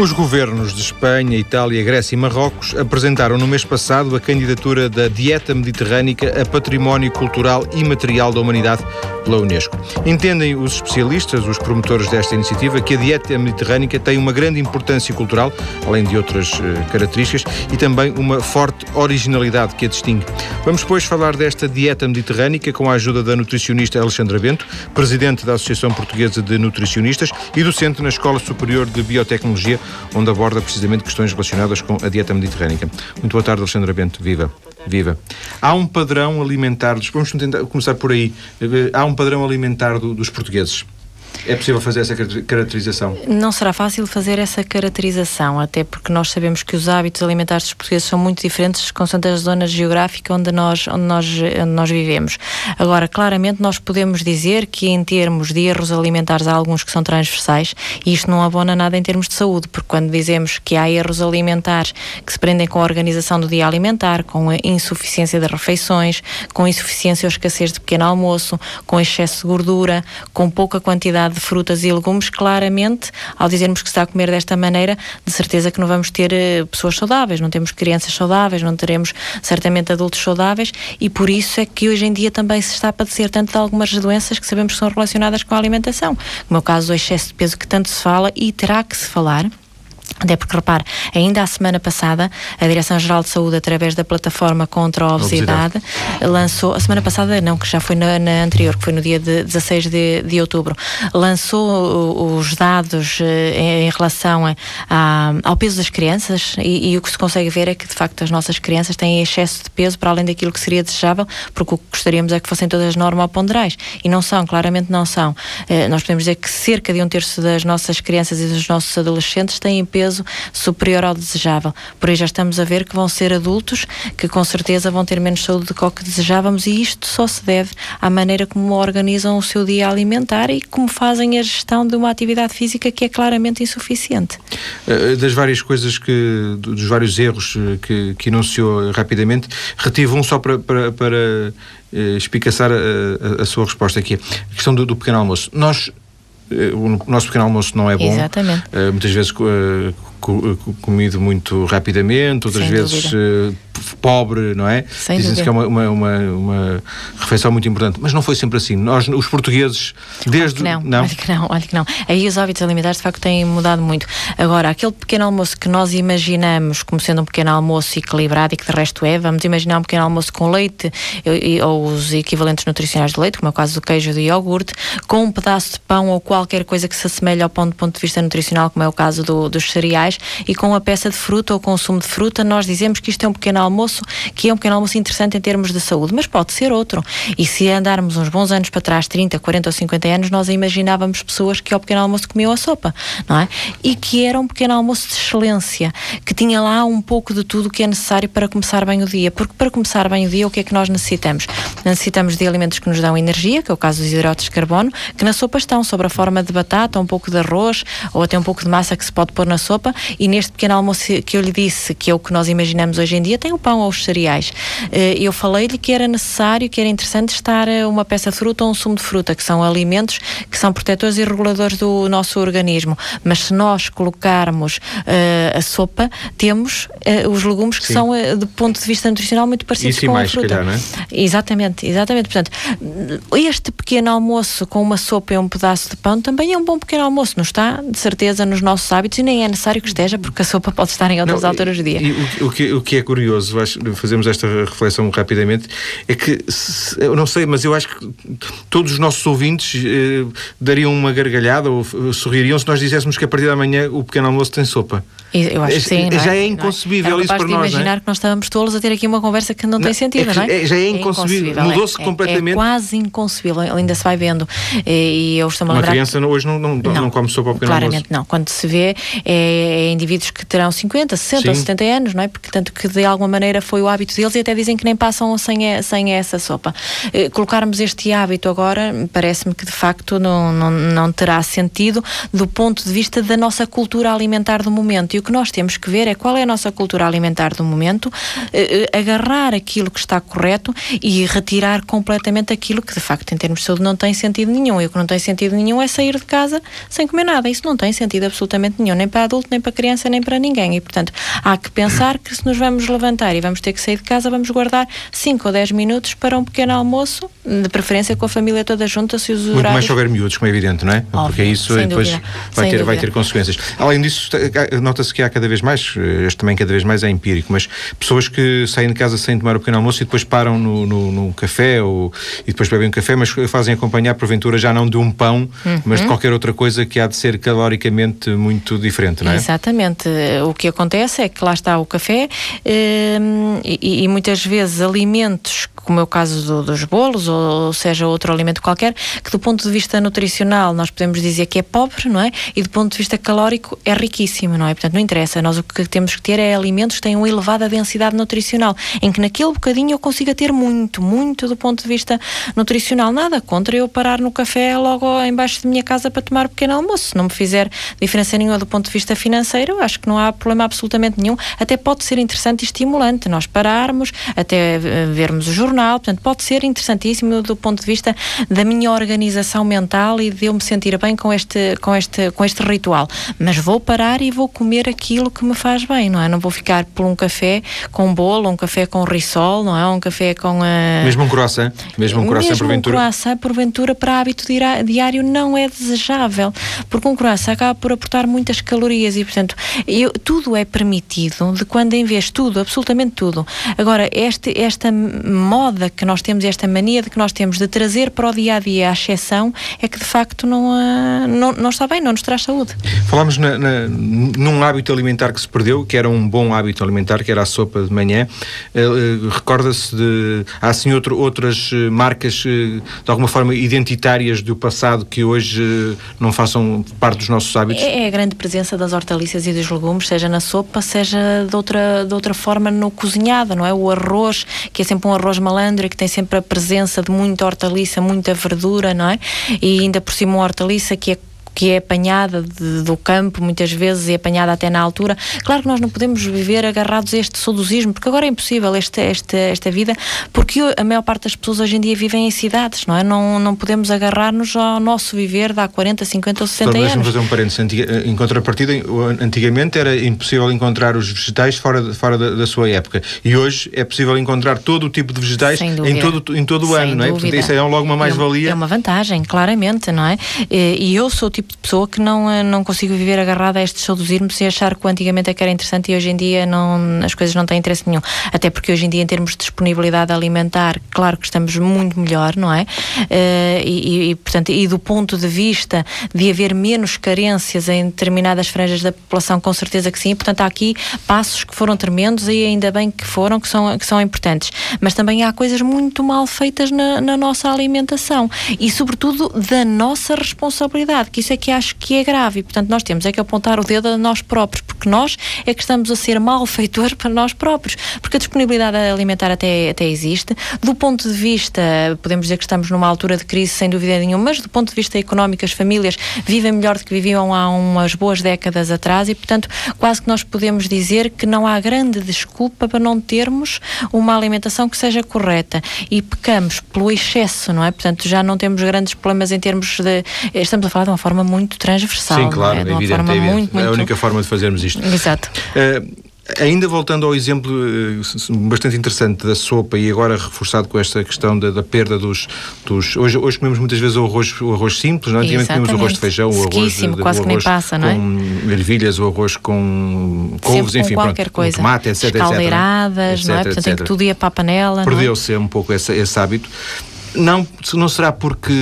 Os governos de Espanha, Itália, Grécia e Marrocos apresentaram no mês passado a candidatura da Dieta Mediterrânica a Património Cultural e Material da Humanidade pela Unesco. Entendem os especialistas, os promotores desta iniciativa, que a dieta mediterrânica tem uma grande importância cultural, além de outras uh, características, e também uma forte originalidade que a distingue. Vamos, depois, falar desta dieta mediterrânica com a ajuda da nutricionista Alexandra Bento, presidente da Associação Portuguesa de Nutricionistas e docente na Escola Superior de Biotecnologia onde aborda precisamente questões relacionadas com a dieta mediterrânica. Muito boa tarde, Alexandra Bento. Viva. Viva. Há um padrão alimentar, vamos tentar começar por aí. Há um padrão alimentar do, dos portugueses. É possível fazer essa caracterização? Não será fácil fazer essa caracterização, até porque nós sabemos que os hábitos alimentares dos portugueses são muito diferentes consoante a zona geográfica onde nós, onde, nós, onde nós vivemos. Agora, claramente, nós podemos dizer que, em termos de erros alimentares, há alguns que são transversais e isto não abona nada em termos de saúde, porque quando dizemos que há erros alimentares que se prendem com a organização do dia alimentar, com a insuficiência de refeições, com insuficiência ou escassez de pequeno almoço, com excesso de gordura, com pouca quantidade de frutas e legumes, claramente, ao dizermos que está a comer desta maneira, de certeza que não vamos ter uh, pessoas saudáveis, não temos crianças saudáveis, não teremos certamente adultos saudáveis e por isso é que hoje em dia também se está a padecer tanto de algumas doenças que sabemos que são relacionadas com a alimentação, como é o caso do excesso de peso que tanto se fala e terá que se falar até porque, repare, ainda a semana passada, a Direção-Geral de Saúde, através da plataforma contra a obesidade, obesidade. lançou, a semana passada, não, que já foi na, na, anterior, que foi no dia de 16 de, de outubro, lançou os dados eh, em relação a, a, ao peso das crianças e, e, o que se consegue ver é que, de facto, as nossas crianças têm excesso de peso para além daquilo que seria desejável, porque o que gostaríamos é que fossem todas normoponderais. E não são, claramente não são. Eh, nós podemos dizer que cerca de um terço das nossas crianças e dos nossos adolescentes têm peso peso superior ao desejável. Por aí já estamos a ver que vão ser adultos que com certeza vão ter menos saúde do que o que desejávamos e isto só se deve à maneira como organizam o seu dia alimentar e como fazem a gestão de uma atividade física que é claramente insuficiente. Eh, das várias coisas que, dos vários erros eh, que, que enunciou rapidamente, retive um só para, para, para espicaçar a, a, a, sua resposta aqui. A questão do, do pequeno almoço. Nós o nosso pequeno almoço não é bom. Exatamente. Uh, muitas vezes uh, comido muito rapidamente, outras Sem vezes uh, pobre, não é? Dizem-se que é uma, uma, uma, uma, refeição muito importante. Mas não foi sempre assim. Nós, os portugueses, desde. Olha não, não? Olha que não, olha que não. Aí os hábitos alimentares, de facto, têm mudado muito. Agora, aquele pequeno almoço que nós imaginamos como sendo um pequeno almoço equilibrado e que de resto é, vamos imaginar um pequeno almoço com leite ou os equivalentes nutricionais de leite, como é o caso do queijo ou do iogurte, com um pedaço de pão ou qualquer coisa que se assemelhe ao pão do ponto de vista nutricional, como é o caso do, dos cereais, e com a peça de fruta ou consumo de fruta, nós dizemos que isto é um pequeno almoço que é um pequeno almoço interessante em termos de saúde, mas pode ser outro. E se andarmos uns bons anos para trás, 30, 40 ou 50 anos, nós imaginávamos pessoas que ao pequeno almoço comiam a sopa, não é? E que era um pequeno almoço de excelência, que tinha lá um pouco de tudo o que é necessário para começar bem o dia. Porque para começar bem o dia, o que é que nós necessitamos? Necessitamos de alimentos que nos dão energia, que é o caso dos hidratos de carbono, que na sopa estão sobre a forma de batata, um pouco de arroz ou até um pouco de massa que se pode pôr na sopa. E neste pequeno almoço que eu lhe disse, que é o que nós imaginamos hoje em dia, tem o pão ou os cereais. Eh, eu falei-lhe que era necessário, que era interessante estar eh, uma peça de fruta ou um sumo de fruta, que são alimentos que são protetores e reguladores do nosso organismo. Mas se nós colocarmos uh, a sopa, temos uh, os legumes que Sim. são, do ponto de vista nutricional, muito parecidos Isso com mais, a fruta. Calhar, não é? Exatamente, exatamente. Portanto, este pequeno almoço com uma sopa e um pedaço de pão também é um bom pequeno almoço, não está? De certeza nos nossos hábitos e nem é necessário que esteja, porque a sopa pode estar em outras não, alturas do dia. E, o, o, que, o que é curioso, fazemos esta reflexão rapidamente, é que, eu não sei, mas eu acho que todos os nossos ouvintes eh, dariam uma gargalhada ou sorririam se nós dizéssemos que a partir da manhã o pequeno almoço tem sopa. Eu acho que sim. Já é, é inconcebível é? isso para de nós. É? imaginar é? que nós estávamos tolos a ter aqui uma conversa que não, não tem sentido, é não é? Já é inconcebível. Mudou-se completamente. É quase inconcebível, ainda se vai vendo. E eu estou-me a lembrar. Uma criança que... hoje não, não, não, não come sopa ao pequeno Claramente almoço. não. Quando se vê, é, indivíduos que terão 50, 60 sim. ou 70 anos, não é? Porque tanto que de alguma alguma maneira foi o hábito deles e até dizem que nem passam sem, sem essa sopa. Eh, colocarmos este hábito agora, parece-me que de facto não, não, não terá sentido do ponto de vista da nossa cultura alimentar do momento. E o que nós temos que ver é qual é a nossa cultura alimentar do momento, eh, eh, agarrar aquilo que está correto e retirar completamente aquilo que de facto em termos de saúde não tem sentido nenhum. E o que não tem sentido nenhum é sair de casa sem comer nada. Isso não tem sentido absolutamente nenhum, nem para adulto, nem para criança, nem para ninguém. E portanto há que pensar que se nos vamos levantar e vamos ter que sair de casa, vamos guardar 5 ou 10 minutos para um pequeno almoço, de preferência com a família toda junta, se os Muito horários... mais se houver miúdos, como é evidente, não é? Óbvio, Porque isso depois vai ter, vai ter consequências. Além disso, nota-se que há cada vez mais, este também cada vez mais é empírico, mas pessoas que saem de casa sem tomar o pequeno almoço e depois param no, no, no café ou, e depois bebem um café, mas fazem acompanhar, porventura, já não de um pão, uhum. mas de qualquer outra coisa que há de ser caloricamente muito diferente, não é? Exatamente. O que acontece é que lá está o café hum, e, e muitas vezes alimentos como é o caso do, dos bolos, ou seja, outro alimento qualquer, que do ponto de vista nutricional nós podemos dizer que é pobre, não é? E do ponto de vista calórico é riquíssimo, não é? Portanto, não interessa. Nós o que temos que ter é alimentos que tenham elevada densidade nutricional, em que naquele bocadinho eu consiga ter muito, muito do ponto de vista nutricional. Nada contra eu parar no café logo embaixo de minha casa para tomar um pequeno almoço. Não me fizer diferença nenhuma do ponto de vista financeiro, acho que não há problema absolutamente nenhum. Até pode ser interessante e estimulante nós pararmos, até vermos o jornal jornal, portanto, pode ser interessantíssimo do ponto de vista da minha organização mental e de eu me sentir bem com este, com este, com este ritual. Mas vou parar e vou comer aquilo que me faz bem, não é? Não vou ficar por um café com bolo, um café com risol, não é? Um café com. Uh... Mesmo um croissant, mesmo um croissant mesmo porventura. Um croissant, porventura, para hábito diário não é desejável, porque um croissant acaba por aportar muitas calorias e, portanto, eu, tudo é permitido de quando em vez tudo, absolutamente tudo. Agora, este, esta moda que nós temos, esta mania de que nós temos de trazer para o dia a dia a exceção, é que de facto não, uh, não, não está bem, não nos traz saúde. Falámos na, na, num hábito alimentar que se perdeu, que era um bom hábito alimentar, que era a sopa de manhã. Uh, Recorda-se de. Há assim outro, outras marcas de alguma forma identitárias do passado que hoje não façam parte dos nossos hábitos? É, é a grande presença das hortaliças e dos legumes, seja na sopa, seja de outra, de outra forma no cozinhado, não é? O arroz, que é sempre um arroz malandro malandra que tem sempre a presença de muita hortaliça, muita verdura, não é? E ainda por cima uma hortaliça que é que é apanhada de, do campo, muitas vezes, e apanhada até na altura. Claro que nós não podemos viver agarrados a este saudosismo, porque agora é impossível esta, esta, esta vida, porque a maior parte das pessoas hoje em dia vivem em cidades, não é? Não, não podemos agarrar-nos ao nosso viver de há 40, 50 ou 60 então, anos. Fazer um parênteses. Em contrapartida, antigamente era impossível encontrar os vegetais fora, fora da, da, sua época. E hoje é possível encontrar todo o tipo de vegetais em todo, em todo o ano, não é? Portanto, isso é logo uma mais-valia. É uma vantagem, claramente, não é? E eu sou o tipo tipo de pessoa que não, eh, não consigo viver agarrada a estes saudosismos e achar que antigamente é que era interessante e hoje em dia não, as coisas não têm interesse nenhum. Até porque hoje em dia, em termos de disponibilidade alimentar, claro que estamos muito melhor, não é? Uh, e, e, portanto, e do ponto de vista de haver menos carências em determinadas franjas da população, com certeza que sim. Portanto, há aqui passos que foram tremendos e ainda bem que foram, que são, que são importantes. Mas também há coisas muito mal feitas na, na nossa alimentação e, sobretudo, da nossa responsabilidade, que isso é que acho que é grave. E, portanto, nós temos é que apontar o dedo a nós próprios, porque nós é que estamos a ser malfeitores para nós próprios. Porque a disponibilidade alimentar até, até existe. Do ponto de vista, podemos dizer que estamos numa altura de crise, sem dúvida nenhuma, mas do ponto de vista económico, as famílias vivem melhor do que viviam há umas boas décadas atrás e, portanto, quase que nós podemos dizer que não há grande desculpa para não termos uma alimentação que seja correta. E pecamos pelo excesso, não é? Portanto, já não temos grandes problemas em termos de. Estamos a falar de uma forma muito transversal. Sim, claro, é? é evidente, é, evidente. Muito, muito... é a única forma de fazermos isto. Exato. Uh, Ainda voltando ao exemplo eh, bastante interessante da sopa e agora reforçado com esta questão da, da perda dos, dos. hoje, hoje comemos muitas vezes o arroz, o arroz simples, não é? Antigamente comemos o arroz de feijão, o arroz de, quase o arroz passa, não é? com ervilhas, o arroz com couves, enfim, com qualquer pronto, coisa. Com tomate, etc. Caldeiradas, etc, não é? Portanto, etc. que tudo ia para a panela. Perdeu-se um pouco esse, esse hábito. Não, não será porque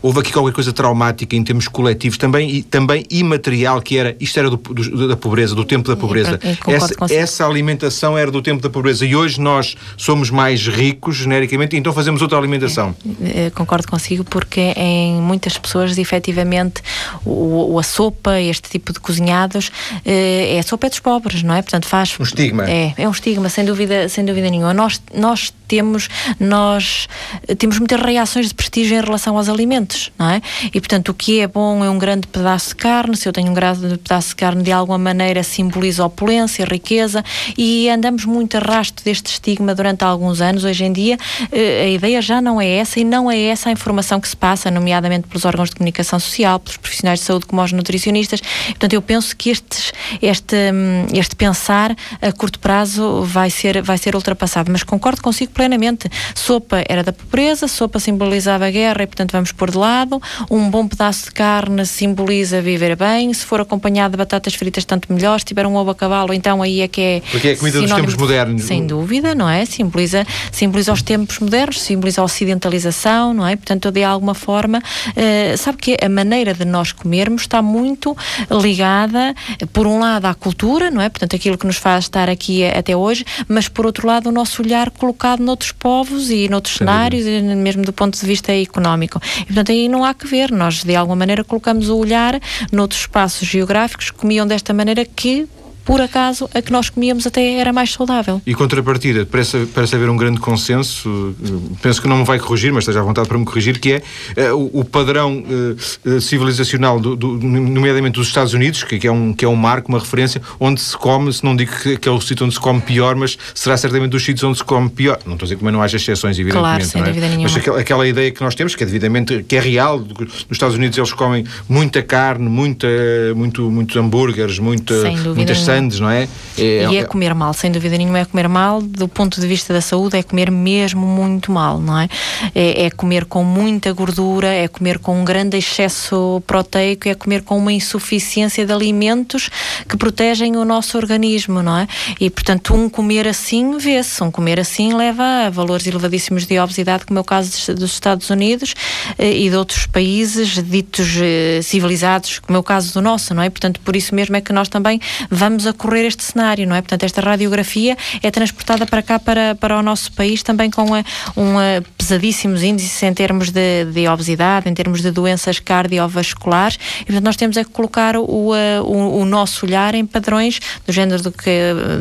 houve aqui qualquer coisa traumática em termos coletivos, também, e, também imaterial, que era, isto era do, do, da pobreza, do tempo da pobreza. essa, essa alimentação era do tempo da pobreza e hoje nós somos mais ricos, genericamente, então fazemos outra alimentação. É, concordo consigo, porque em muitas pessoas, efetivamente, o, a sopa, este tipo de cozinhados, é a sopa é dos pobres, não é? Portanto, faz. Um estigma. É, é um estigma, sem dúvida, sem dúvida nenhuma. Nós, nós temos, nós temos muitas reações de prestígio em relação aos alimentos, não é? E, portanto, o que é bom é um grande pedaço de carne, se eu tenho um grande pedaço de carne, de alguma maneira simboliza opulência, riqueza, e andamos muito a rastro deste estigma durante alguns anos. Hoje em dia, eh, a ideia já não é essa e não é essa a informação que se passa, nomeadamente pelos órgãos de comunicação social, pelos profissionais de saúde, como os nutricionistas. Portanto, eu penso que estes, este, hum, este pensar a curto prazo vai ser, vai ser ultrapassado. Mas concordo consigo plenamente. Sopa era da pobreza, sopa simbolizava a guerra e, portanto, vamos pôr de lado. Um bom pedaço de carne simboliza viver bem. Se for acompanhado de batatas fritas, tanto melhor. Se tiver um ovo a cavalo, então aí é que é. Porque é a comida dos tempos modernos. Sem dúvida, não é? Simboliza, simboliza os tempos modernos, simboliza a ocidentalização, não é? Portanto, de alguma forma, uh, sabe que a maneira de nós comermos está muito ligada, por um lado, à cultura, não é? Portanto, aquilo que nos faz estar aqui até hoje, mas por outro lado, o nosso olhar colocado noutros povos e noutros Sem cenários, dúvida. mesmo do ponto de vista económico. E, portanto, aí não há que ver. Nós, de alguma maneira, colocamos o olhar noutros espaços geográficos que comiam desta maneira que por acaso a que nós comíamos até era mais saudável. E contrapartida, parece, parece haver um grande consenso, penso que não me vai corrigir, mas esteja à vontade para me corrigir, que é uh, o, o, padrão uh, civilizacional, do, do, nomeadamente dos Estados Unidos, que, que, é um, que é um marco, uma referência, onde se come, se não digo que, que é o sítio onde se come pior, mas será certamente dos sítios onde se come pior. Não estou a dizer que não haja exceções, evidentemente. Claro, sem é? dúvida nenhuma. Mas aquela, aquela, ideia que nós temos, que é devidamente, que é real, nos Estados Unidos eles comem muita carne, muita, muito, muitos hambúrgueres, muita, muitas sandes, não é? é? é e é comer mal, sem dúvida nenhuma é comer mal, do ponto de vista da saúde, é comer mesmo muito mal, não é? É, é comer com muita gordura, é comer com um grande excesso proteico, é comer com uma insuficiência de alimentos que protegem o nosso organismo, não é? E, portanto, um comer assim vê-se, um comer assim leva a valores elevadíssimos de obesidade, como é o caso dos Estados Unidos eh, e de outros países ditos eh, civilizados, como é o caso do nosso, não é? Portanto, por isso mesmo é que nós também vamos a correr este cenário, não é? Portanto, esta radiografia é transportada para cá, para, para o nosso país, também com uma, uma pesadíssimos índices em termos de, de, obesidade, em termos de doenças cardiovasculares, e portanto nós temos é que colocar o, o, o, nosso olhar em padrões do género do que,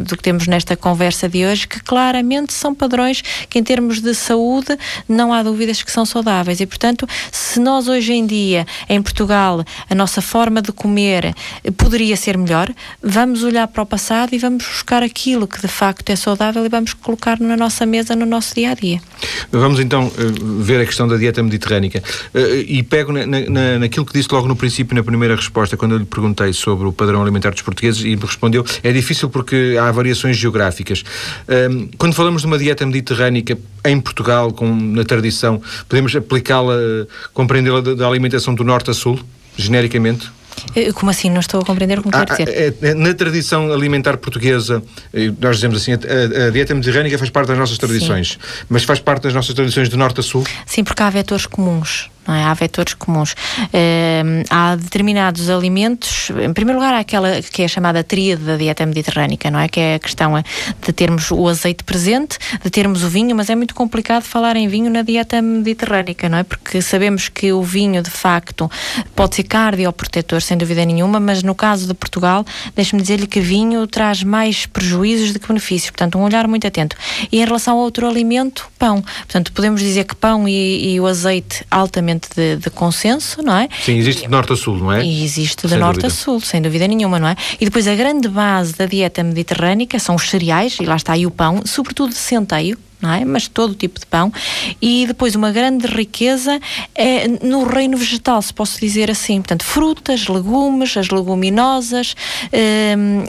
do que temos nesta conversa de hoje, que claramente são padrões que em termos de saúde não há dúvidas que são saudáveis e portanto se nós hoje em dia em Portugal a nossa forma de comer poderia ser melhor, vamos olhar para o passado e vamos buscar aquilo que de facto é saudável e vamos colocar na nossa mesa no nosso dia a dia. Vamos então eh, ver a questão da dieta mediterrânica eh, e pego na, na, naquilo que disse logo no princípio, na primeira resposta, quando eu lhe perguntei sobre o padrão alimentar dos portugueses e me respondeu é difícil porque há variações geográficas. Ehm, quando falamos de uma dieta mediterrânica em Portugal, com, na tradição, podemos aplicá-la, compreendê-la da alimentação do norte a sul, genericamente? Eh, como assim? Não estou a compreender o que me quer ah, dizer. É, é, na tradição alimentar portuguesa, eh, nós dizemos assim, a, a dieta mediterrânica faz parte das nossas tradições, Sim. mas faz parte das nossas tradições de norte a sul? Sim, porque há vetores comuns é? Há vetores comuns. Uh, há determinados alimentos, em primeiro lugar, há aquela que é chamada tríade da dieta mediterrânica, não é? Que é a questão de termos o azeite presente, de termos o vinho, mas é muito complicado falar em vinho na dieta mediterrânica, não é? Porque sabemos que o vinho, de facto, pode ser cardioprotetor, sem dúvida nenhuma, mas no caso de Portugal, deixe-me dizer-lhe que vinho traz mais prejuízos do que benefícios, portanto, um olhar muito atento. E em relação a outro alimento, pão. Portanto, podemos dizer que pão e, e o azeite altamente de, de, consenso, não é? Sim, existe de norte a sul, não é? E existe de sem norte dúvida. a sul, sem dúvida nenhuma, não é? E depois a grande base da dieta mediterrânica são os cereais, e lá está aí o pão, sobretudo de centeio, não é? Mas todo tipo de pão. E depois uma grande riqueza é no reino vegetal, se posso dizer assim. Portanto, frutas, legumes, as leguminosas, um,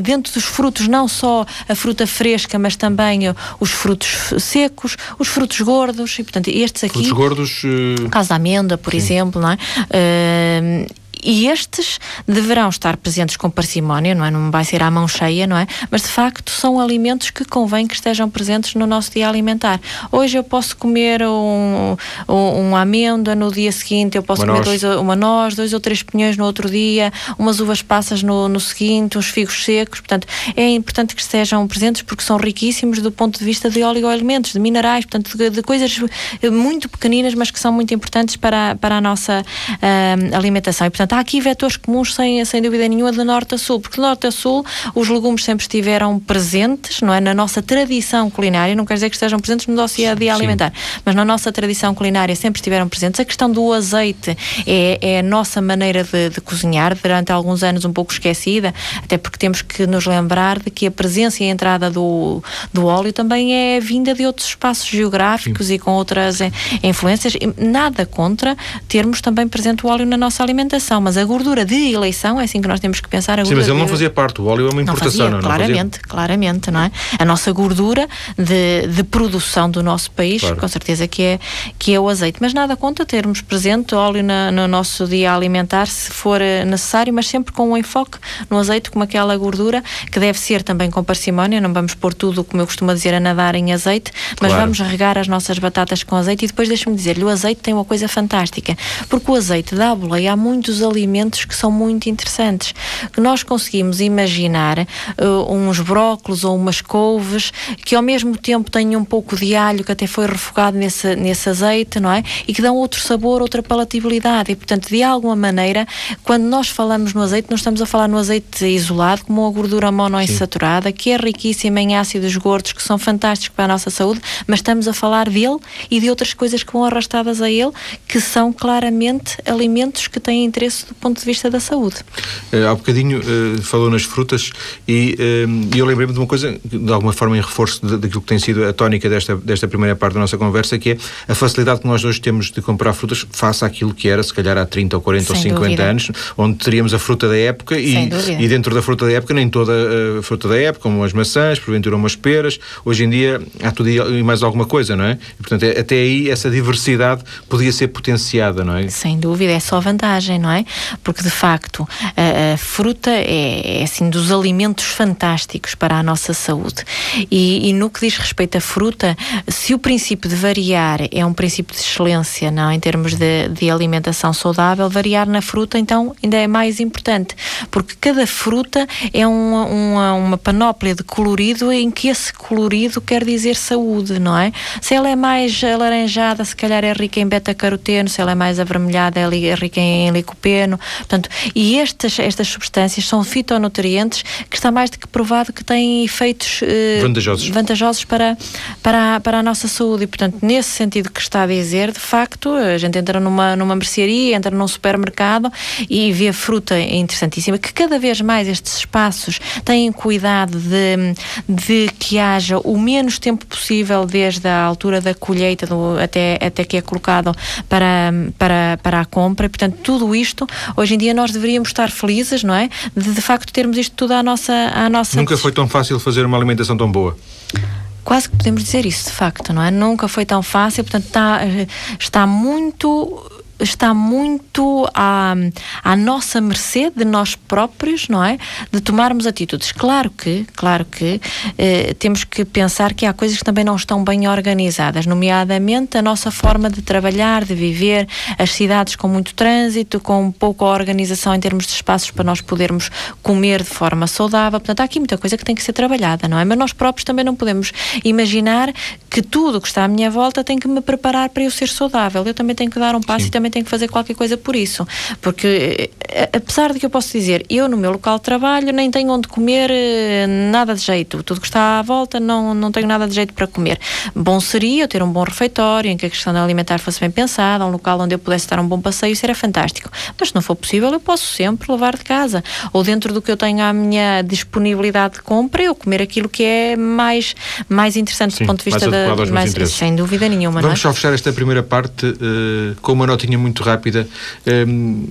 dentro dos frutos não só a fruta fresca, mas também os frutos secos, os frutos gordos, e portanto estes aqui... Frutos gordos... Uh... caso da amêndoa, por Sim. exemplo, não é? Uh, e estes deverão estar presentes com parcimónia, não é? Não vai ser à mão cheia, não é? Mas de facto são alimentos que convém que estejam presentes no nosso dia alimentar. Hoje eu posso comer um, um, um amêndoa, no dia seguinte eu posso uma comer noz. dois, uma noz, dois ou três pinhões no outro dia, umas uvas passas no, no seguinte, uns figos secos. Portanto, é importante que estejam presentes porque são riquíssimos do ponto de vista de oligoelementos, de minerais, portanto, de, de coisas muito pequeninas, mas que são muito importantes para, para a nossa uh, alimentação. E, portanto, há aqui vetores comuns, sem, sem dúvida nenhuma, de norte a sul, porque de norte a sul os legumes sempre estiveram presentes, não é? Na nossa tradição culinária, não quer dizer que estejam presentes no nosso dia a dia alimentar, mas na nossa tradição culinária sempre estiveram presentes. A questão do azeite é, é a nossa maneira de, de cozinhar, durante alguns anos um pouco esquecida, até porque temos que nos lembrar de que a presença e a entrada do, do óleo também é vinda de outros espaços geográficos Sim. e com outras eh, influências. Nada contra termos também presente o óleo na nossa alimentação, mas a gordura de eleição é assim que nós temos que pensar. Sim, mas ele não fazia parte, o óleo é uma importação, não, fazia, não, claramente, não claramente, não é? A nossa gordura de, de produção do nosso país, claro. com certeza que é, que é o azeite, mas nada contra termos presente óleo na, no nosso dia alimentar, se for eh, necessário, mas sempre com um enfoque no azeite como aquela gordura, que deve ser também com parcimónia, não vamos pôr tudo, como eu costumo dizer, a nadar em azeite, mas claro. vamos regar as nossas batatas com azeite e depois deixa-me dizer-lhe, o azeite tem uma coisa fantástica, porque o azeite dá boleia a muitos alimentos que são muito interessantes, que nós conseguimos imaginar uh, uns brócolos ou umas couves que ao mesmo tempo têm um pouco de alho que até foi refogado nesse, nesse azeite, não é? E que dão outro sabor, outra palatabilidade e, portanto, de alguma maneira, quando nós falamos no azeite, nós estamos a falar no azeite isolado, como a gordura monoinsaturada, que é riquíssima em ácidos gordos, que são fantásticos para a nossa saúde, mas estamos a falar dele e de outras coisas que vão arrastadas a ele, que são claramente alimentos que têm interesse do ponto de vista da saúde. Uh, há bocadinho uh, falou nas frutas e uh, eu lembrei-me de uma coisa, de alguma forma em reforço daquilo que tem sido a tónica desta, desta primeira parte da nossa conversa, que é a facilidade que nós hoje temos de comprar frutas face àquilo que era, se calhar, há 30 ou 40 Sem ou 50 dúvida. anos, onde teríamos a fruta da época e, e dentro da fruta da época nem toda a fruta da época, como as maçãs, porventura umas peras. Hoje em dia há tudo e mais alguma coisa, não é? E, portanto, é, até aí essa diversidade podia ser potenciada, não é? Sem dúvida, é só vantagem, não é? Porque de facto a, a fruta é, é, assim dos alimentos fantásticos para a nossa saúde. E, e, no que diz respeito à fruta, se o princípio de variar é um princípio de excelência, não em termos de, de alimentação saudável, variar na fruta então ainda é mais importante, porque cada fruta é uma, uma, panóplia de colorido em que esse colorido quer dizer saúde, não é? Se ela é mais alaranjada, se calhar é rica em beta-caroteno, se ela é mais avermelhada, é rica em licopeno. Portanto, e estas, estas substâncias são fitonutrientes que está mais do que provado que têm efeitos eh, vantajosos, vantajosos para, para, a, para a nossa saúde. E, portanto, nesse sentido que está a dizer, de facto, a gente entra numa, numa mercearia, entra num supermercado e vê fruta interessantíssima, que cada vez mais estes espaços têm cuidado de, de que haja o menos tempo possível desde a altura da colheita do, até, até que é colocado para, para, para a compra. E, portanto, tudo isto, hoje em dia nós deveríamos estar felizes, não é? De, de facto termos isto tudo à nossa, à nossa... Nunca foi tão fácil fazer uma alimentação tão boa quase que podemos dizer isso de facto, não é? Nunca foi tão fácil, portanto está, está muito está muito à, à nossa mercê de nós próprios, não é? De tomarmos atitudes. Claro que, claro que eh, temos que pensar que há coisas que também não estão bem organizadas, nomeadamente a nossa forma de trabalhar, de viver, as cidades com muito trânsito, com pouca organização em termos de espaços para nós podermos comer de forma saudável. Portanto, há aqui muita coisa que tem que ser trabalhada, não é? Mas nós próprios também não podemos imaginar que tudo o que está à minha volta tem que me preparar para eu ser saudável. Eu também tenho que dar um passo Sim. e também também tenho que fazer qualquer coisa por isso. Porque, eh, apesar de que eu posso dizer, eu no meu local de trabalho nem tenho onde comer eh, nada de jeito, tudo que está à volta não, não tenho nada de jeito para comer. Bom seria eu ter um bom refeitório, em que a questão alimentar fosse bem pensada, um local onde eu pudesse dar um bom passeio, isso era fantástico. Mas se não for possível, eu posso sempre levar de casa. Ou dentro do que eu tenho à minha disponibilidade de compra, eu comer aquilo que é mais, mais interessante Sim, do ponto de vista da. Mais, sem dúvida nenhuma. Vamos é? só fechar esta primeira parte uh, com uma notinha muito rápida. Um,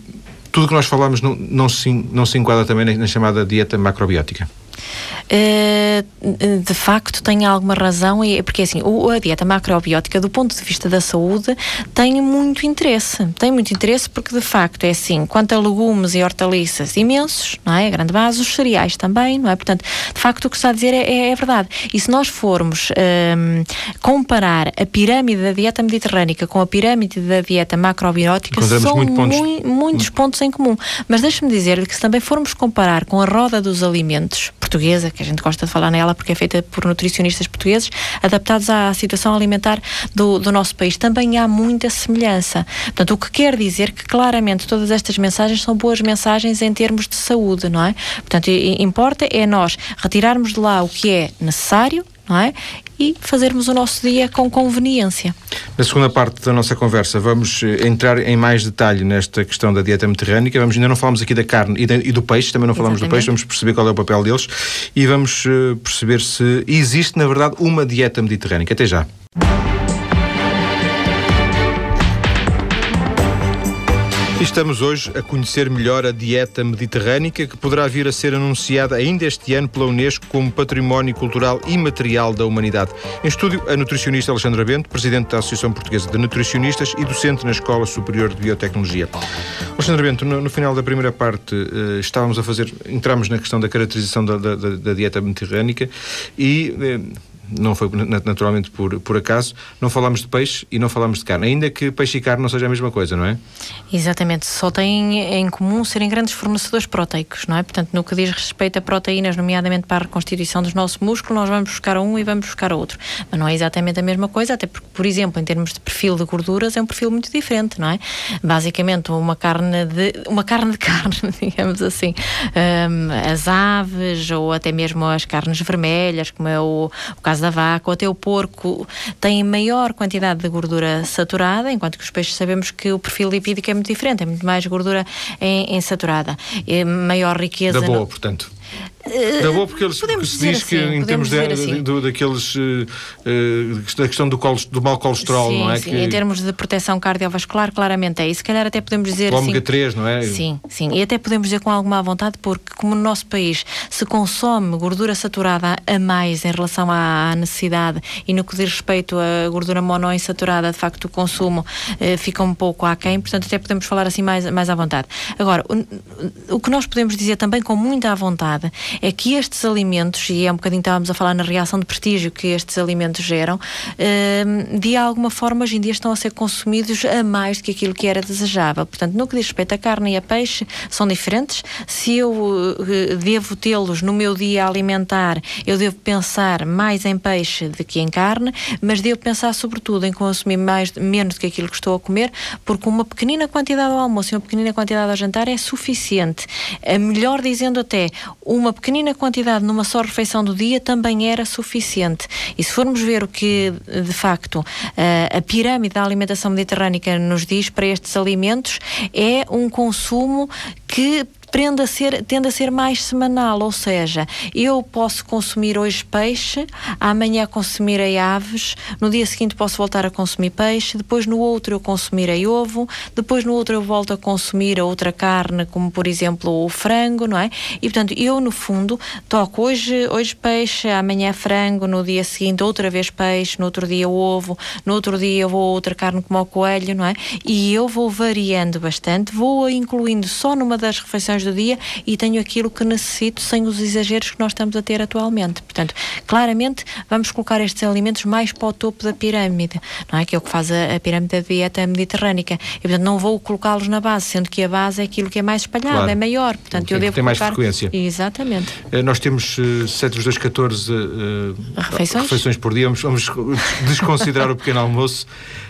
tudo o que nós falamos não, não, se, não se enquadra também na, na chamada dieta macrobiótica? Uh, de facto tem alguma razão, e, porque assim, o, a dieta macrobiótica, do ponto de vista da saúde, tem muito interesse. Tem muito interesse porque, de facto, é assim, quanto a legumes e hortaliças imensos, não é? A grande base, os cereais também, não é? Portanto, de facto, o que está a dizer é, é, é verdade. E se nós formos um, comparar a pirâmide da dieta mediterrânica com a pirâmide da dieta macrobiótica, são muito pontos. Mu muitos pontos em comum. Mas deixe-me dizer-lhe que se também formos comparar com a roda dos alimentos portuguesa, que a gente gosta de falar nela porque é feita por nutricionistas portugueses, adaptados à situação alimentar do, do nosso país. Também há muita semelhança. Portanto, o que quer dizer que claramente todas estas mensagens são boas mensagens em termos de saúde, não é? Portanto, importa é nós retirarmos de lá o que é necessário não é? E fazermos o nosso dia com conveniência. Na segunda parte da nossa conversa, vamos eh, entrar em mais detalhe nesta questão da dieta mediterrânica. Vamos, ainda não falamos aqui da carne e, do peixe, também não falamos Exatamente. do peixe, vamos perceber qual é o papel deles e vamos uh, perceber se existe, na verdade, uma dieta mediterrânica. Até já. Estamos hoje a conhecer melhor a dieta mediterrânica que poderá vir a ser anunciada ainda este ano pela Unesco como Património Cultural Imaterial da Humanidade. Em estúdio, a nutricionista Alexandra Bento, presidente da Associação Portuguesa de Nutricionistas e docente na Escola Superior de Biotecnologia. Alexandra Bento, no, no final da primeira parte uh, estávamos a fazer, entramos na questão da caracterização da, da, da dieta mediterrânica e uh, não foi naturalmente por, por acaso, não falamos de peixe e não falamos de carne, ainda que peixe e carne não seja a mesma coisa, não é? Exatamente, só têm em comum serem grandes fornecedores proteicos, não é? Portanto, no que diz respeito a proteínas, nomeadamente para a reconstituição dos nossos músculos, nós vamos buscar um e vamos buscar outro. Mas não é exatamente a mesma coisa, até porque, por exemplo, em termos de perfil de gorduras, é um perfil muito diferente, não é? Basicamente, uma carne de, uma carne de carne, digamos assim, um, as aves ou até mesmo as carnes vermelhas, como é o, o caso caso da vaca ou até o porco, têm maior quantidade de gordura saturada, enquanto que os peixes sabemos que o perfil lipídico é muito diferente, é muito mais gordura em, em saturada, é maior riqueza. Da boa, no... portanto. Eh, da boa, porque, eles, se diz que assim, em termos de, assim. do, daqueles uh, da questão do, col, do mau colesterol, sim, não é? Sim, que... em termos de proteção cardiovascular, claramente é. E se calhar até podemos dizer. O ômega assim, 3, não é? Sim, sim. E até podemos dizer com alguma vontade, porque como no nosso país se consome gordura saturada a mais em relação à necessidade e no que diz respeito à gordura monoinsaturada, de facto o consumo fica um pouco aquém, portanto até podemos falar assim mais, mais à vontade. Agora, o, o que nós podemos dizer também com muita à vontade é que estes alimentos, e é um bocadinho estávamos a falar na reação de prestígio que estes alimentos geram, ehm, de alguma forma hoje em dia estão a ser consumidos a mais do que aquilo que era desejável. Portanto, no que diz respeito a carne e a peixe, são diferentes. Se eu eh, devo tê-los no meu dia alimentar, eu devo pensar mais em peixe do que em carne, mas devo pensar sobretudo em consumir mais, menos do que aquilo que estou a comer, porque uma pequenina quantidade ao almoço e uma pequenina quantidade ao jantar é suficiente. É melhor dizendo até, uma pequenina quantidade numa só refeição do dia também era suficiente. E se formos ver o que, de facto, a pirâmide da alimentação mediterrânica nos diz para estes alimentos, é um consumo que tende a ser, tende a ser mais semanal, ou seja, eu posso consumir hoje peixe, amanhã consumirei aves, no dia seguinte posso voltar a consumir peixe, depois no outro eu consumirei ovo, depois no outro eu volto a consumir a outra carne, como por exemplo o frango, não é? E portanto, eu no fundo toco hoje, hoje peixe, amanhã frango, no dia seguinte outra vez peixe, no outro dia ovo, no outro dia eu vou outra carne como o coelho, não é? E eu vou variando bastante, vou incluindo só numa das refeições do dia e tenho aquilo que necessito sem os exageros que nós estamos a ter atualmente. Portanto, claramente vamos colocar estes alimentos mais para o topo da pirâmide, não é? Que é o que faz a, a pirâmide da dieta mediterrânica. E, portanto, não vou colocá-los na base, sendo que a base é aquilo que é mais espalhado, claro. é maior. Portanto, eu devo tem colocar... mais frequência. Exatamente. Uh, nós temos uh, 7 vezes 2, 14 uh, refeições? refeições por dia. Vamos, vamos desconsiderar o pequeno almoço.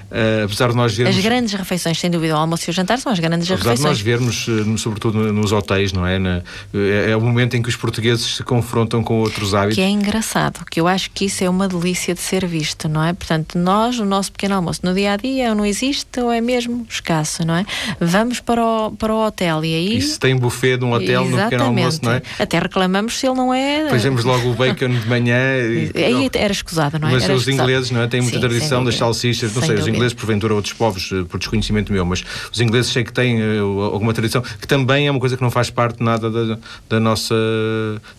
Uh, apesar de nós vermos... As grandes refeições, sem dúvida, o almoço e o jantar são as grandes apesar refeições. Apesar de nós vermos, uh, sobretudo nos hotéis, não é? Na, é? é o momento em que os portugueses se confrontam com outros hábitos. Que é engraçado, que eu acho que isso é uma delícia de ser visto, não é? Portanto, nós, o nosso pequeno almoço, no dia a dia, ou não existe ou é mesmo escasso, não é? Vamos para o, para o hotel e aí. E se tem buffet de um hotel Exatamente. no pequeno almoço, não é? Até reclamamos se ele não é. Fazemos logo o bacon de manhã. E... Aí era escusado, não é? Mas era os escusado. ingleses, não é? Têm muita Sim, tradição das salsichas, não sei, os ingleses porventura outros povos, uh, por desconhecimento meu, mas os ingleses sei que têm uh, alguma tradição, que também é uma coisa que não faz parte nada da, da nossa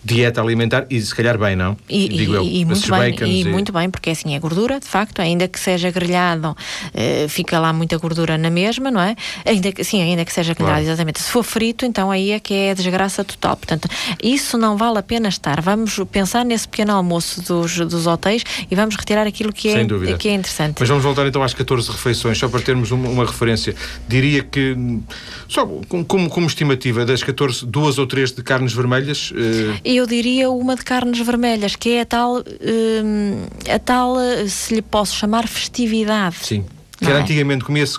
dieta alimentar e se calhar bem, não? E, Digo e, eu, e muito bem, e, e, muito bem, porque assim é gordura, de facto, ainda que seja grelhado, fica lá muita gordura na mesma, não é? Ainda que, sim, ainda que seja grelhado, claro. exatamente. Se for frito, então aí é que é desgraça total. Portanto, isso não vale a pena estar. Vamos pensar nesse pequeno almoço dos, dos hotéis e vamos retirar aquilo que é, que é interessante. Mas vamos voltar então às 14 refeições, só para termos uma, uma referência. Diria que, só como, como estimativa, das 14, duas ou três de carnes vermelhas? Uh... Eu diria uma de carnes vermelhas, que é a tal, uh, a tal, se lhe posso chamar, festividade. Sim. Que era é? antigamente comia-se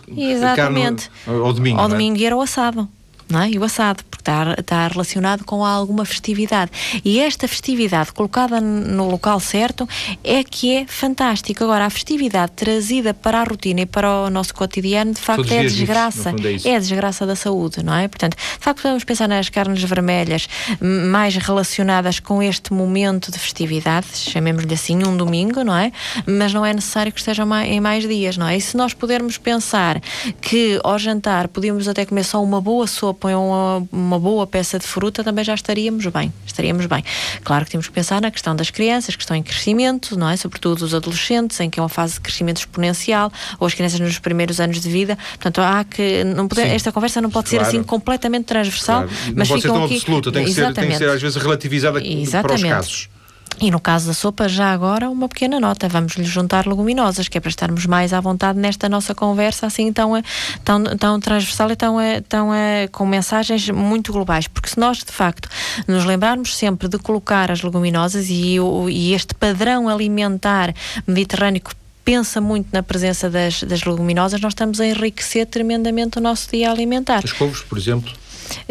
carne ao, ao domingo. Ao é? domingo era o assado não é? E o assado, porque está, está relacionado com alguma festividade. E esta festividade colocada no local certo é que é fantástico. Agora, a festividade trazida para a rotina e para o nosso cotidiano, de facto, é desgraça. É, é a desgraça da saúde, não é? Portanto, de facto, podemos pensar nas carnes vermelhas mais relacionadas com este momento de festividade, chamemos-lhe assim, um domingo, não é? Mas não é necessário que estejam em mais dias, não é? E se nós pudermos pensar que ao jantar podíamos até comer só uma boa sopa põe uma, uma boa peça de fruta, também já estaríamos bem. Estaríamos bem. Claro que temos que pensar na questão das crianças que estão em crescimento, não é? Sobretudo os adolescentes, em que é uma fase de crescimento exponencial, ou as crianças nos primeiros anos de vida. Portanto, há que. Não pode, esta conversa não pode claro. ser assim completamente transversal. Claro. Não mas pode ser tão aqui... absoluta, tem que, ser, tem que ser às vezes relativizada Exatamente. para os casos. E no caso da sopa, já agora, uma pequena nota. Vamos lhe juntar leguminosas, que é para estarmos mais à vontade nesta nossa conversa, assim tão, eh, tão, tão transversal e tão, eh, tão eh, com mensagens muito globais. Porque se nós, de facto, nos lembrarmos sempre de colocar as leguminosas e, e este padrão alimentar mediterrâneo pensa muito na presença das, das leguminosas, nós estamos a enriquecer tremendamente o nosso dia alimentar. Os couves, por exemplo?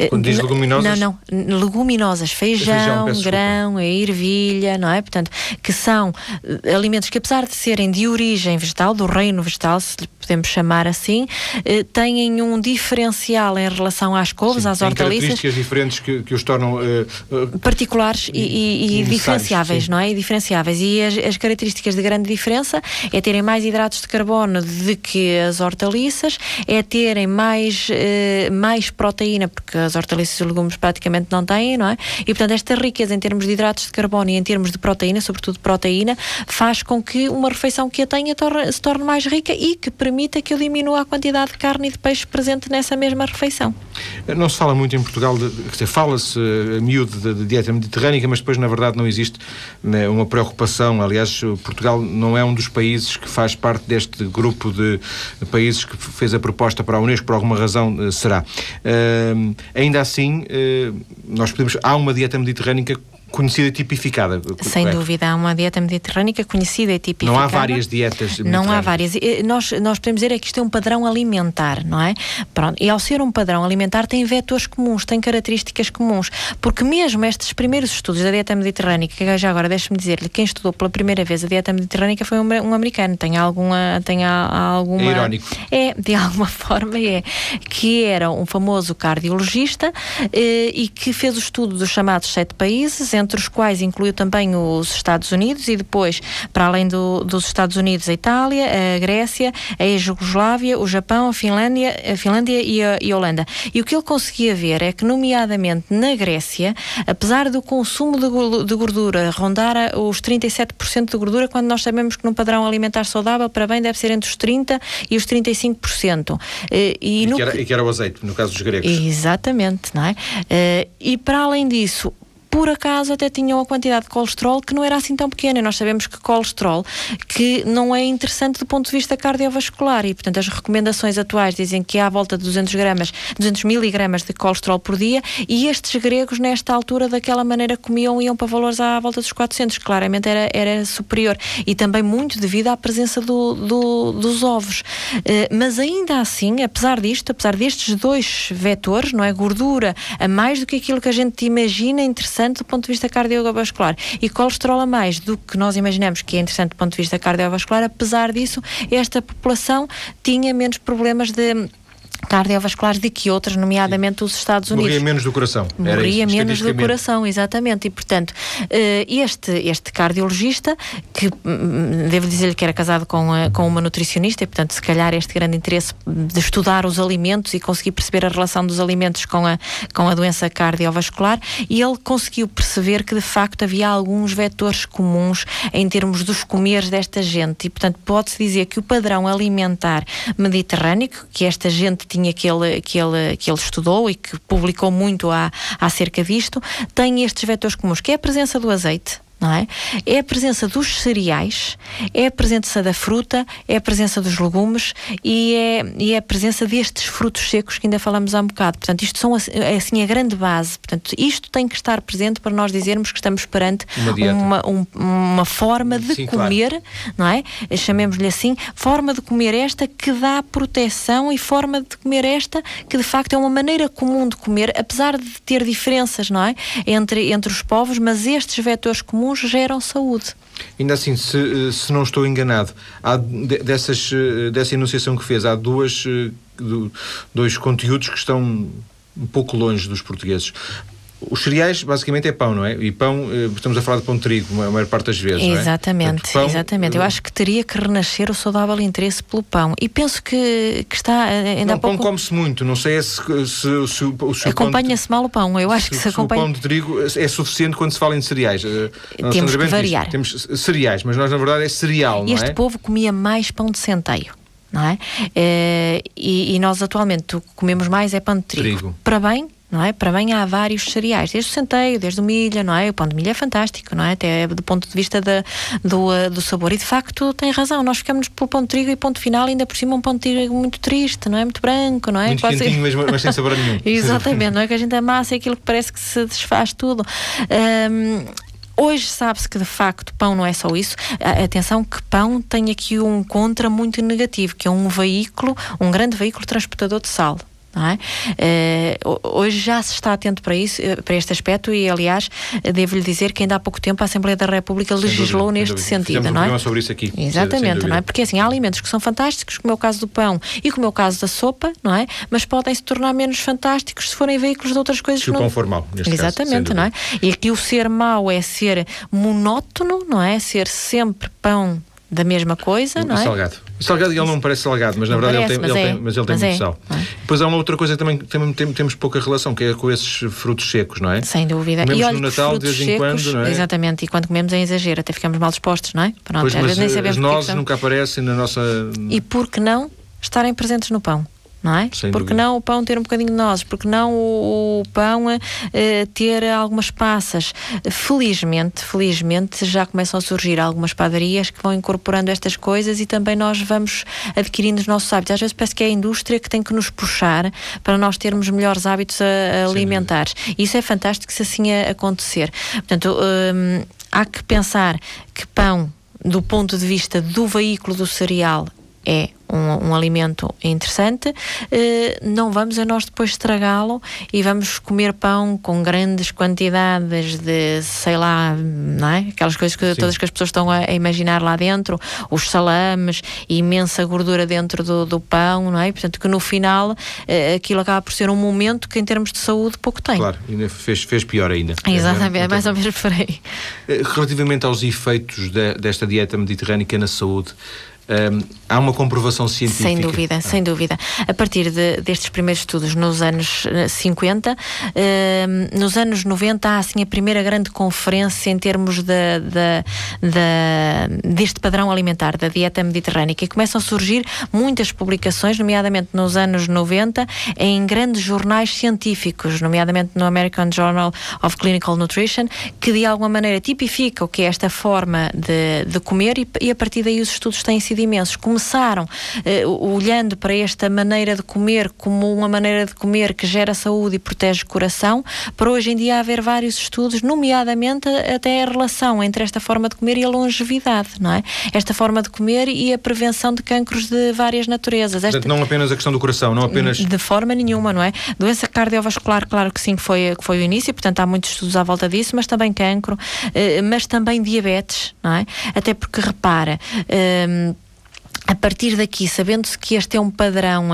Quando diz leguminosas? Não, não. Leguminosas, feijão, feijão grão, a ervilha, não é? Portanto, que são eh, alimentos que, apesar de serem de origem vegetal, do reino vegetal, se podemos chamar assim, eh, têm um diferencial em relação às couves, sim, às hortaliças. características diferentes que, que os tornam uh, particulares e, e, e diferenciáveis, sim. não é? E diferenciáveis. E as, as, características de grande diferença é terem mais hidratos de carbono do que as hortaliças, é terem mais, uh, mais proteína, porque as hortaliças e legumes praticamente não têm, não é? E portanto, esta riqueza em termos de hidratos de carbono e em termos de proteína, sobretudo proteína, faz com que uma refeição que a tenha se torne mais rica e que permita que eu diminua a quantidade de carne e de peixe presente nessa mesma refeição. Não se fala muito em Portugal, fala-se a miúdo de, de dieta mediterrânica, mas depois, na verdade, não existe né, uma preocupação. Aliás, Portugal não é um dos países que faz parte deste grupo de países que fez a proposta para a Unesco, por alguma razão eh, será. Uh, ainda assim, uh, nós podemos. Há uma dieta mediterrânica conhecida e tipificada. Sem correto? dúvida, há uma dieta mediterrânica conhecida e tipificada. Não há várias dietas Não há várias. Nós, nós podemos dizer é que isto é um padrão alimentar, não é? Pronto. E ao ser um padrão alimentar tem vetores comuns, tem características comuns. Porque mesmo estes primeiros estudos da dieta mediterrânica, que já agora deixe-me dizer-lhe, quem estudou pela primeira vez a dieta mediterrânica foi um, um americano. Tem alguma... Tem alguma é irónico. É, de alguma forma é. Que era um famoso cardiologista eh, e que fez o estudo dos chamados sete países, entre os quais incluiu também os Estados Unidos e depois, para além do, dos Estados Unidos, a Itália, a Grécia, a Jugoslávia, o Japão, a Finlândia, a Finlândia e a, e a Holanda. E o que ele conseguia ver é que, nomeadamente na Grécia, apesar do consumo de, de gordura rondar os 37% de gordura, quando nós sabemos que num padrão alimentar saudável, para bem, deve ser entre os 30% e os 35%. Eh, e, e, no... que era, e que era o azeite, no caso dos gregos. Exatamente, não é? Eh, e para além disso, por acaso até tinham a quantidade de colesterol que não era assim tão pequena. E nós sabemos que colesterol que não é interessante do ponto de vista cardiovascular e, portanto, as recomendações atuais dizem que há à volta de 200 gramas, 200 miligramas de colesterol por dia e estes gregos, nesta altura, daquela maneira comiam, iam para valores à volta dos 400. Claramente era, era superior e também muito devido à presença do, do, dos ovos. Uh, mas ainda assim, apesar disto, apesar destes dois vetores, não é? Gordura a mais do que aquilo que a gente imagina interessante interessante do ponto de vista cardiovascular. E colesterol a mais do que nós imaginamos que é interessante do ponto de vista cardiovascular, apesar disso, esta população tinha menos problemas de cardiovasculares do que outras, nomeadamente os Estados Unidos. Morria menos do coração. Morria isso, menos do coração, exatamente. E, portanto, eh, este, este cardiologista, que hum, devo dizer-lhe que era casado com, com uma nutricionista, e, portanto, se calhar este grande interesse de estudar os alimentos e conseguir perceber a relação dos alimentos com a, com a doença cardiovascular, e ele conseguiu perceber que, de facto, havia alguns vetores comuns em termos dos comeres desta gente. E, portanto, pode-se dizer que o padrão alimentar mediterrâneo, que esta gente tinha que ele, que ele, que ele estudou e que publicou muito acerca disto, tem estes vetores comuns, que é a presença do azeite, não é? É a presença dos cereais, é a presença da fruta, é a presença dos legumes e é, e é a presença destes frutos secos que ainda falamos há um bocado. Portanto, isto são é assim a grande base. Portanto, isto tem que estar presente para nós dizermos que estamos perante uma, uma, um, uma forma de Sim, comer, claro. não é? Chamemos-lhe assim, forma de comer esta que dá proteção e forma de comer esta que de facto é uma maneira comum de comer, apesar de ter diferenças, não é? Entre, entre os povos, mas estes vetores comuns comuns geram saúde. Ainda assim, se, eh, se não estou enganado, há dessas, eh, dessa enunciação que fez, há duas, eh, dois conteúdos que estão um pouco longe dos portugueses. Os cereais basicamente é pão, não é? E pão, eh, estamos a falar de pão de trigo, a maior parte das vezes. Exatamente, Portanto, pão, exatamente. Eu eh, acho que teria que renascer o saudável interesse pelo pão. E penso que, que está eh, ainda não, pouco... pão come-se muito, não sei se, se, se, se Acompanha-se mal o pão, eu acho se, que se, acompanha. o pão de trigo é suficiente quando se fala em cereais. Temos que variar. Disto. Temos cereais, mas nós na verdade é cereal, não este é? povo comia mais pão de centeio. Não é? e, e, nós atualmente comemos mais é pão de trigo. trigo. Para bem, não é? Para bem há vários cereais, desde o centeio, desde o milho, não é? O pão de milho é fantástico, não é? Até do ponto de vista de, do, uh, do sabor. E de facto tem razão, nós ficamos pelo pão de trigo e ponto final, ainda por cima um pão de trigo muito triste, não é? Muito branco, não é? Muito Quase... mas, mas sem sabor nenhum. Exatamente, não é? Que a gente amassa e aquilo que parece que se desfaz tudo. Um, Hoje sabe-se que de facto pão não é só isso. Atenção que pão tem aqui um contra muito negativo, que é um veículo, um grande veículo transportador de sal. É? Uh, hoje já se está atento para isso, eh, para este aspecto e, aliás, devo-lhe dizer que ainda há pouco tempo a Assembleia da República sem legislou dúvida, neste sentido, Fizemos não é? sobre isso aqui. Exatamente, não é? Porque assim, há alimentos que são fantásticos, como é o caso do pão e como é o caso da sopa, não é? Mas podem se tornar menos fantásticos se forem veículos de outras coisas. Se o não... pão for mau, neste Exatamente, caso, não é? E aqui o ser mau é ser monótono, não é? Ser sempre pão da mesma coisa, não é? Salgado. Salgado ele não me parece salgado, mas na verdade parece, ele tem, ele é, tem, mas ele tem muito é, sal. É? Depois há uma outra coisa que também tem, tem, temos pouca relação, que é com esses frutos secos, não é? Sem dúvida. Comemos e olha, no Natal de vez em quando, não é? Exatamente, e quando comemos é exagero, até ficamos mal dispostos, não é? Pronto, pois, mas nem sabemos as nozes nunca aparecem na nossa... E por que não estarem presentes no pão? Não é? Sem porque dúvida. não o pão ter um bocadinho de nozes, porque não o, o pão uh, ter algumas passas. Felizmente, felizmente já começam a surgir algumas padarias que vão incorporando estas coisas e também nós vamos adquirindo os nossos hábitos. Às vezes parece que é a indústria que tem que nos puxar para nós termos melhores hábitos a, a alimentares. Isso é fantástico se assim acontecer. Portanto, um, há que pensar que pão do ponto de vista do veículo do cereal é um, um alimento interessante, eh, não vamos a nós depois estragá-lo e vamos comer pão com grandes quantidades de, sei lá, não é? Aquelas coisas que todas que as pessoas estão a, a, imaginar lá dentro, os salames, imensa gordura dentro do, do pão, não é? Portanto, que no final eh, aquilo acaba por ser um momento que em termos de saúde pouco tem. Claro, ainda fez, fez pior ainda. Exatamente, é, mais ou menos por aí. Eh, relativamente aos efeitos de, desta dieta mediterrânica na saúde, um, há uma comprovação científica. Sem dúvida, ah. sem dúvida. A partir de, destes primeiros estudos nos anos 50, um, nos anos 90 há assim a primeira grande conferência em termos de, de, de, deste padrão alimentar, da dieta mediterrânica, e começam a surgir muitas publicações, nomeadamente nos anos 90, em grandes jornais científicos, nomeadamente no American Journal of Clinical Nutrition, que de alguma maneira tipifica o que é esta forma de, comer e, e a partir daí os estudos têm sido imensos. Começaram uh, olhando para esta maneira de comer como uma maneira de comer que gera saúde e protege o coração, para hoje em dia haver vários estudos, nomeadamente até a relação entre esta forma de comer e a longevidade, não é? Esta forma de comer e a prevenção de cancros de várias naturezas. Esta... Não apenas a questão do coração, não apenas... De forma nenhuma, não é? Doença cardiovascular, claro que sim, que foi, que foi o início, portanto há muitos estudos à volta disso, mas também cancro, uh, mas também diabetes, não é? Até porque, repara... Uh, a partir daqui, sabendo-se que este é um padrão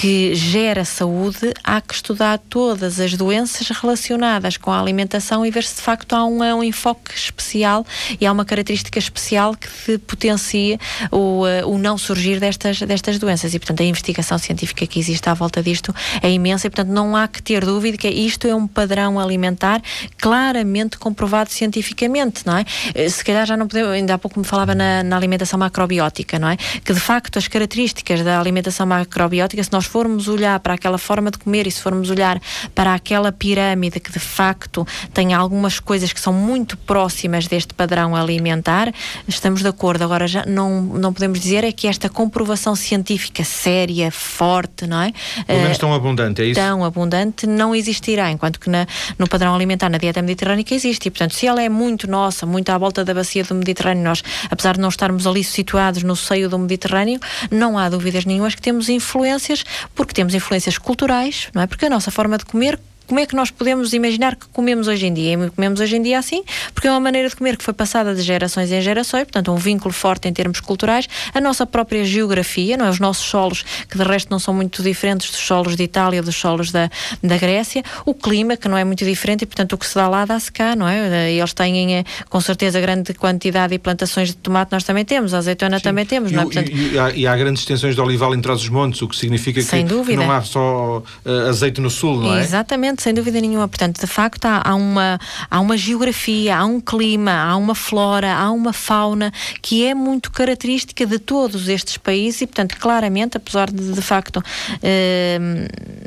que gera saúde, há que estudar todas as doenças relacionadas com a alimentação e ver se de facto há um, um enfoque especial e há uma característica especial que potencia o, eh, o não surgir destas, destas doenças. E, portanto, a investigação científica que existe à volta disto é imensa e, portanto, não há que ter dúvida que isto é um padrão alimentar claramente comprovado cientificamente, não é? Eh, se calhar já não podemos, ainda há pouco me falava na, na alimentação macrobiótica, não é? Que de facto as características da alimentação macrobiótica, se nós formos olhar para aquela forma de comer e se formos olhar para aquela pirâmide que de facto tem algumas coisas que são muito próximas deste padrão alimentar, estamos de acordo. Agora já não, não podemos dizer é que esta comprovação científica séria, forte, não é? Pelo menos tão abundante, é isso? Tão abundante não existirá, enquanto que na, no padrão alimentar, na dieta mediterrânica existe. E, portanto, se ela é muito nossa, muito à volta da bacia do Mediterrâneo, nós, apesar de não estarmos ali situados no seio do Mediterrâneo, não há dúvidas nenhumas que temos influências, porque temos influências culturais, não é? Porque a nossa forma de comer como é que nós podemos imaginar que comemos hoje em dia? E comemos hoje em dia assim, porque é uma maneira de comer que foi passada de gerações em gerações, portanto, um vínculo forte em termos culturais, a nossa própria geografia, não é? Os nossos solos, que de resto não são muito diferentes dos solos de Itália, dos solos da, da Grécia, o clima, que não é muito diferente, e portanto o que se dá lá dá-se cá, não é? E eles têm eh, com certeza grande quantidade de plantações de tomate, nós também temos, a azeitona Sim. também temos, e, não é? Portanto, e, e, há, e, há, grandes extensões de olival em trás dos montes, o que significa que, que, não há só uh, azeite no sul, não é? Exatamente sem dúvida nenhuma. Portanto, de facto, há, há, uma, há uma geografia, há um clima, há uma flora, há uma fauna que é muito característica de todos estes países e, portanto, claramente, apesar de, de facto, eh,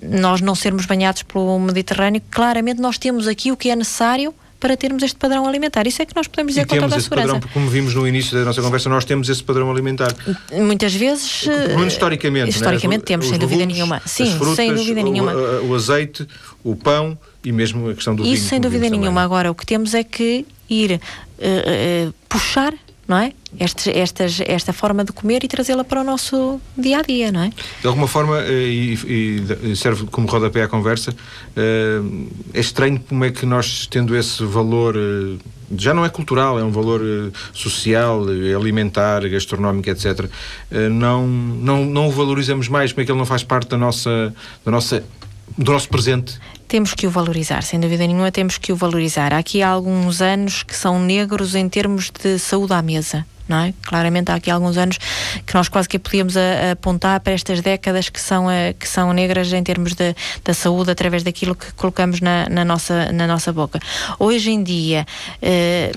nós não sermos banhados pelo Mediterrâneo, claramente nós temos aqui o que é necessário para termos este padrão alimentar. Isso é que nós podemos dizer e com toda a segurança. Padrão, como vimos no início da nossa conversa, nós temos esse padrão alimentar. Muitas vezes. Muito historicamente. Historicamente né? temos, sem dúvida nenhuma. Sim, frutas, sem dúvida nenhuma. O, o azeite, o pão e mesmo a questão do Isso vinho. sem dúvida nenhuma. Também. Agora, o que temos é que ir uh, uh, puxar não é? Este, estas, esta forma de comer e trazê-la para o nosso dia a dia, não é? De alguma forma, eh, e, e serve como rodapé à conversa, é estranho como é que nós, tendo esse valor, já não é cultural, é um valor social, alimentar, gastronómico, etc., não, não, não o valorizamos mais, como é que ele não faz parte da nossa, da nossa do nosso presente? Temos que o valorizar, sem dúvida nenhuma, temos que o valorizar. Há aqui há alguns anos que são negros em termos de saúde à mesa não é? Claramente há aqui alguns anos que nós quase que podíamos a, a apontar para estas décadas que são, a, que são negras em termos de, da saúde através daquilo que colocamos na, na, nossa, na nossa boca. Hoje em dia, eh,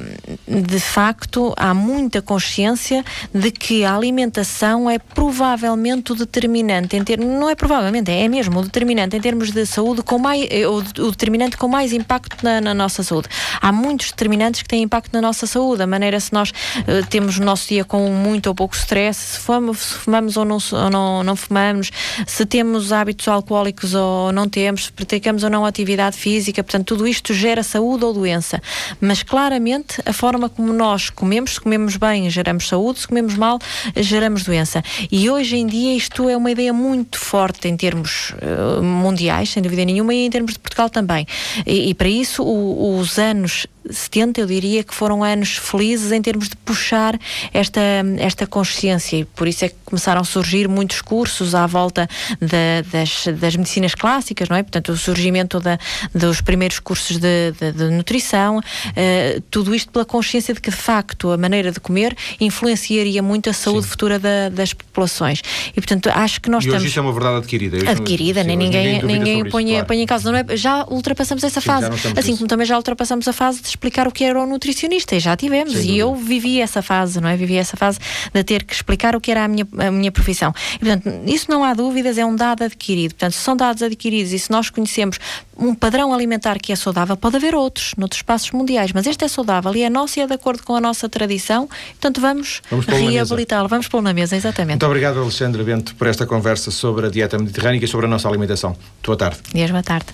de facto, há muita consciência de que a alimentação é provavelmente o determinante em termos, não é provavelmente, é mesmo o determinante em termos de saúde com mais, eh, o, determinante com mais impacto na, na, nossa saúde. Há muitos determinantes que têm impacto na nossa saúde, a maneira se nós eh, temos o nosso dia com muito ou pouco stress, se fumamos, se fumamos ou, não, ou não, não fumamos, se temos hábitos alcoólicos ou não temos, se praticamos ou não atividade física, portanto, tudo isto gera saúde ou doença. Mas claramente a forma como nós comemos, se comemos bem, geramos saúde, se comemos mal, geramos doença. E hoje em dia isto é uma ideia muito forte em termos uh, mundiais, sem dúvida nenhuma, e em termos de Portugal também. E, e para isso o, os anos 70, eu diria que foram anos felizes em termos de puxar esta, esta consciência. E por isso é que começaram a surgir muitos cursos à volta de, das, das medicinas clássicas, não é? Portanto, o surgimento da, dos primeiros cursos de, de, de nutrição, uh, tudo isto pela consciência de que, de facto, a maneira de comer influenciaria muito a saúde Sim. futura da, das populações. E, portanto, acho que nós e estamos... hoje isso é uma verdade adquirida. Adquirida, nem ninguém, ninguém, ninguém põe, claro. põe em causa. Não é? Já ultrapassamos essa Sim, fase. Assim isso. como também já ultrapassamos a fase de explicar o que era o nutricionista, e já tivemos. Sem e dúvida. eu vivi essa fase, não é? Vivi essa fase de ter que explicar o que era a minha, a minha profissão. E, portanto, isso não há dúvidas, é um dado adquirido. Portanto, se são dados adquiridos e se nós conhecemos um padrão alimentar que é saudável, pode haver outros, noutros espaços mundiais, mas este é saudável e é nosso e é de acordo com a nossa tradição, portanto vamos, vamos reabilitá-lo, vamos pô-lo na mesa, exatamente. Muito obrigado, Alexandre Bento, por esta conversa sobre a dieta mediterrânea e sobre a nossa alimentação. Boa tarde. Dias, boa tarde.